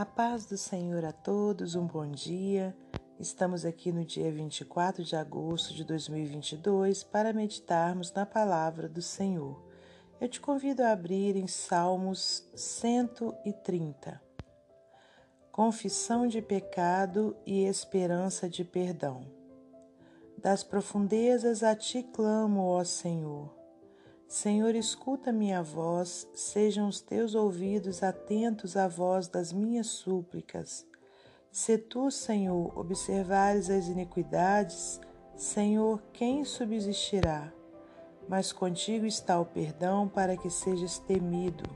A paz do Senhor a todos, um bom dia. Estamos aqui no dia 24 de agosto de 2022 para meditarmos na palavra do Senhor. Eu te convido a abrir em Salmos 130. Confissão de pecado e esperança de perdão. Das profundezas a ti clamo, ó Senhor. Senhor, escuta minha voz, sejam os teus ouvidos atentos à voz das minhas súplicas. Se tu, Senhor, observares as iniquidades, Senhor, quem subsistirá? Mas contigo está o perdão para que sejas temido.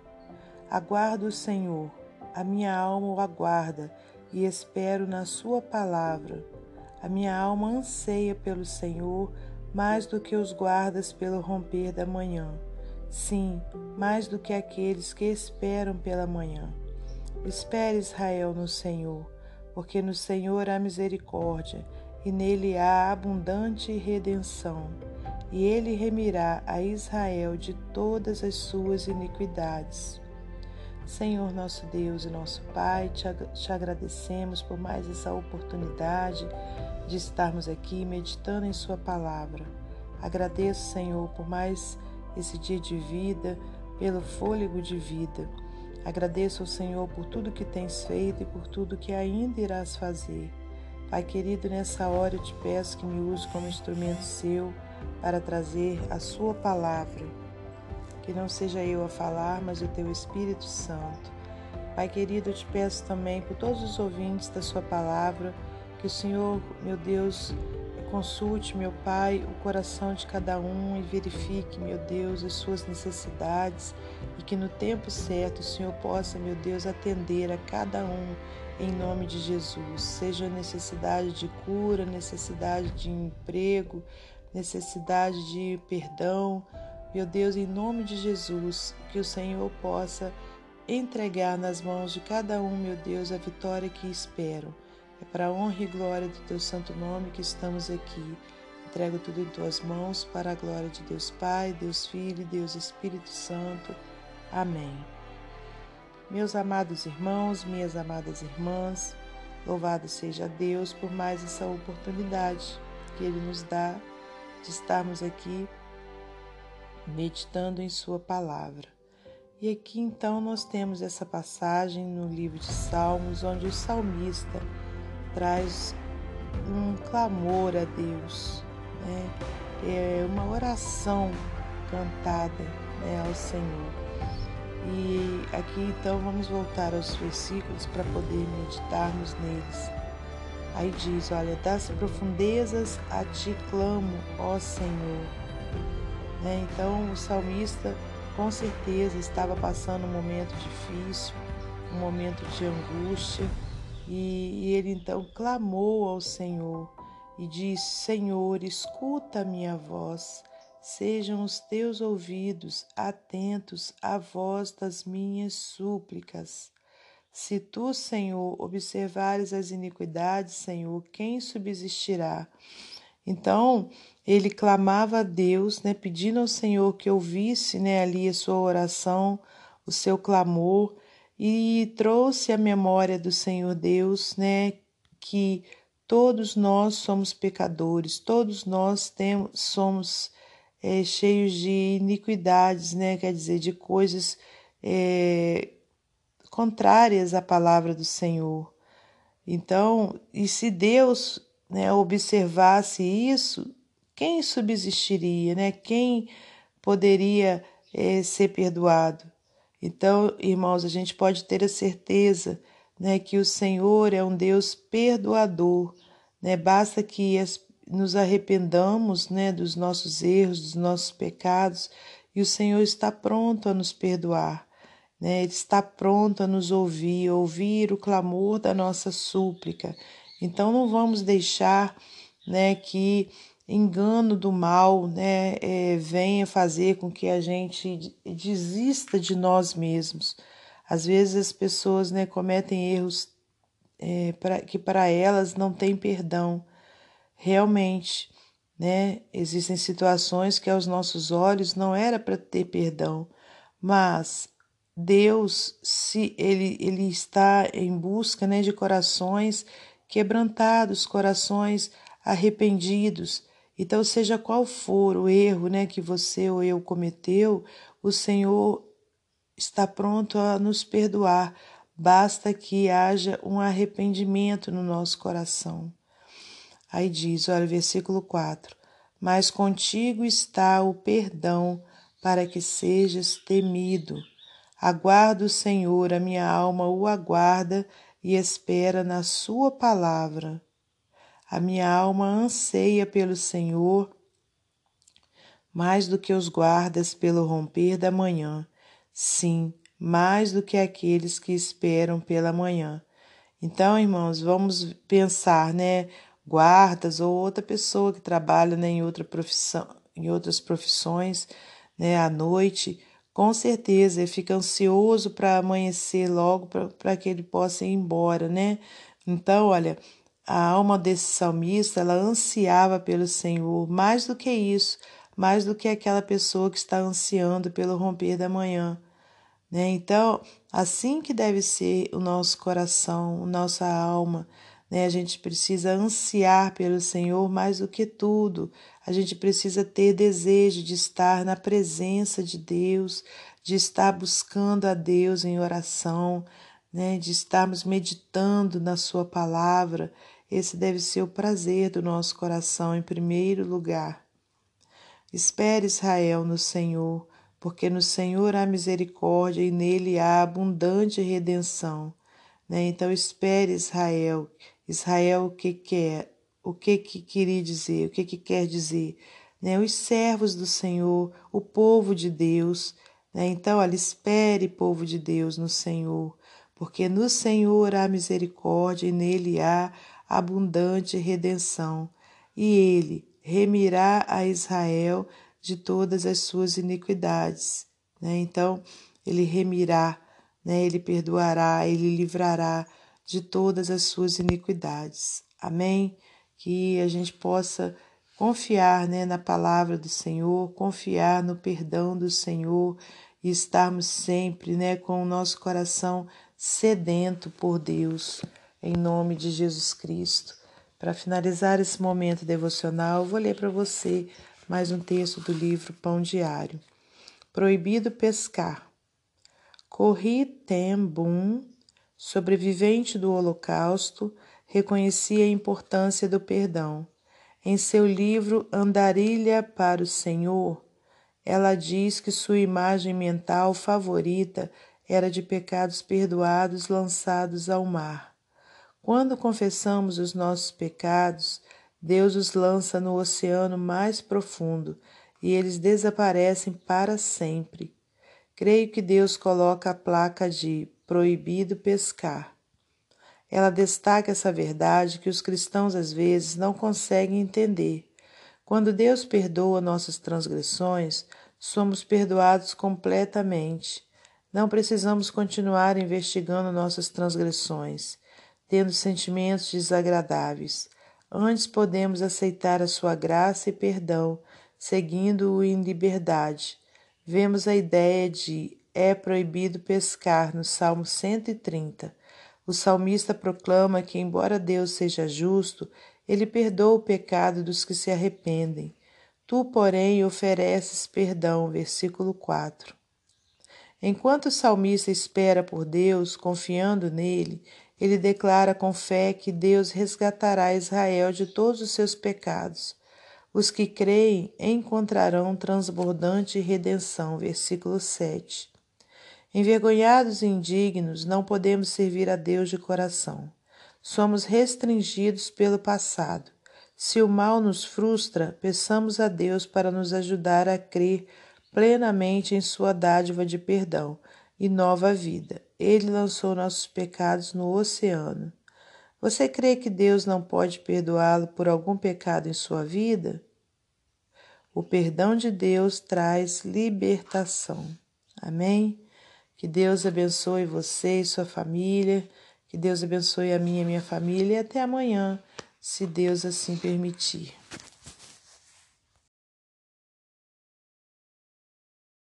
Aguardo o Senhor, a minha alma o aguarda e espero na Sua palavra. A minha alma anseia pelo Senhor mais do que os guardas pelo romper da manhã. Sim, mais do que aqueles que esperam pela manhã. Espere, Israel, no Senhor, porque no Senhor há misericórdia e nele há abundante redenção. E ele remirá a Israel de todas as suas iniquidades. Senhor nosso Deus e nosso Pai, te, te agradecemos por mais essa oportunidade de estarmos aqui meditando em Sua palavra. Agradeço, Senhor, por mais esse dia de vida, pelo fôlego de vida. Agradeço ao Senhor por tudo que tens feito e por tudo que ainda irás fazer. Pai querido, nessa hora eu te peço que me use como instrumento seu para trazer a Sua palavra. Que não seja eu a falar, mas o Teu Espírito Santo. Pai querido, eu te peço também por todos os ouvintes da Sua palavra que o Senhor, meu Deus, consulte, meu Pai, o coração de cada um e verifique, meu Deus, as suas necessidades e que no tempo certo o Senhor possa, meu Deus, atender a cada um em nome de Jesus. Seja necessidade de cura, necessidade de emprego, necessidade de perdão. Meu Deus, em nome de Jesus, que o Senhor possa entregar nas mãos de cada um, meu Deus, a vitória que espero. É para a honra e glória do teu santo nome que estamos aqui. Entrego tudo em tuas mãos para a glória de Deus Pai, Deus Filho e Deus Espírito Santo. Amém. Meus amados irmãos, minhas amadas irmãs, louvado seja Deus por mais essa oportunidade que Ele nos dá de estarmos aqui meditando em Sua palavra. E aqui então nós temos essa passagem no livro de Salmos, onde o salmista traz um clamor a Deus, né? é uma oração cantada né, ao Senhor. E aqui então vamos voltar aos versículos para poder meditarmos neles. Aí diz: Olha, das profundezas a ti clamo, ó Senhor. Né? Então o salmista com certeza estava passando um momento difícil, um momento de angústia e, e ele então clamou ao Senhor e disse: Senhor, escuta a minha voz, sejam os teus ouvidos atentos à voz das minhas súplicas. Se tu, Senhor, observares as iniquidades, Senhor, quem subsistirá? Então, ele clamava a Deus, né, pedindo ao Senhor que ouvisse né, ali a sua oração, o seu clamor, e trouxe à memória do Senhor Deus, né, que todos nós somos pecadores, todos nós temos, somos é, cheios de iniquidades, né, quer dizer, de coisas é, contrárias à palavra do Senhor. Então, e se Deus né, observasse isso, quem subsistiria, né? Quem poderia é, ser perdoado? Então, irmãos, a gente pode ter a certeza né, que o Senhor é um Deus perdoador. Né? Basta que nos arrependamos né, dos nossos erros, dos nossos pecados, e o Senhor está pronto a nos perdoar. Né? Ele está pronto a nos ouvir, ouvir o clamor da nossa súplica. Então, não vamos deixar né, que engano do mal né, é, venha fazer com que a gente desista de nós mesmos. Às vezes as pessoas né, cometem erros é, pra, que para elas não tem perdão. Realmente, né, existem situações que aos nossos olhos não era para ter perdão, mas Deus, se ele, ele está em busca né, de corações quebrantados, corações arrependidos. Então, seja qual for o erro né, que você ou eu cometeu, o Senhor está pronto a nos perdoar. Basta que haja um arrependimento no nosso coração. Aí diz, olha, versículo 4: Mas contigo está o perdão para que sejas temido. Aguardo o Senhor, a minha alma o aguarda e espera na Sua palavra. A minha alma anseia pelo Senhor mais do que os guardas pelo romper da manhã. Sim, mais do que aqueles que esperam pela manhã. Então, irmãos, vamos pensar, né? Guardas ou outra pessoa que trabalha né, em outra profissão, em outras profissões, né, à noite com certeza ele fica ansioso para amanhecer logo para que ele possa ir embora, né? Então, olha, a alma desse salmista, ela ansiava pelo Senhor, mais do que isso, mais do que aquela pessoa que está ansiando pelo romper da manhã. Né? Então, assim que deve ser o nosso coração, nossa alma, né? A gente precisa ansiar pelo Senhor mais do que tudo. A gente precisa ter desejo de estar na presença de Deus, de estar buscando a Deus em oração, né? de estarmos meditando na Sua palavra. Esse deve ser o prazer do nosso coração em primeiro lugar. Espere, Israel, no Senhor, porque no Senhor há misericórdia e nele há abundante redenção. Né? Então, espere, Israel, Israel, o que quer? O que que queria dizer? O que que quer dizer? Né? Os servos do Senhor, o povo de Deus. Né? Então, olha, espere, povo de Deus, no Senhor, porque no Senhor há misericórdia e nele há abundante redenção. E ele remirá a Israel de todas as suas iniquidades. Né? Então, ele remirá, né? ele perdoará, ele livrará de todas as suas iniquidades. Amém? Que a gente possa confiar né, na palavra do Senhor, confiar no perdão do Senhor e estarmos sempre né, com o nosso coração sedento por Deus, em nome de Jesus Cristo. Para finalizar esse momento devocional, vou ler para você mais um texto do livro Pão Diário. Proibido pescar. Corri tem bum sobrevivente do Holocausto, reconhecia a importância do perdão. Em seu livro Andarilha para o Senhor, ela diz que sua imagem mental favorita era de pecados perdoados lançados ao mar. Quando confessamos os nossos pecados, Deus os lança no oceano mais profundo e eles desaparecem para sempre. Creio que Deus coloca a placa de proibido pescar. Ela destaca essa verdade que os cristãos às vezes não conseguem entender. Quando Deus perdoa nossas transgressões, somos perdoados completamente. Não precisamos continuar investigando nossas transgressões, tendo sentimentos desagradáveis. Antes podemos aceitar a sua graça e perdão, seguindo-o em liberdade. Vemos a ideia de é proibido pescar, no Salmo 130. O salmista proclama que, embora Deus seja justo, ele perdoa o pecado dos que se arrependem. Tu, porém, ofereces perdão. Versículo 4. Enquanto o salmista espera por Deus, confiando nele, ele declara com fé que Deus resgatará Israel de todos os seus pecados. Os que creem encontrarão transbordante redenção. Versículo 7. Envergonhados e indignos, não podemos servir a Deus de coração. Somos restringidos pelo passado. Se o mal nos frustra, peçamos a Deus para nos ajudar a crer plenamente em Sua dádiva de perdão e nova vida. Ele lançou nossos pecados no oceano. Você crê que Deus não pode perdoá-lo por algum pecado em sua vida? O perdão de Deus traz libertação. Amém? Que Deus abençoe você e sua família. Que Deus abençoe a minha e minha família. E até amanhã, se Deus assim permitir.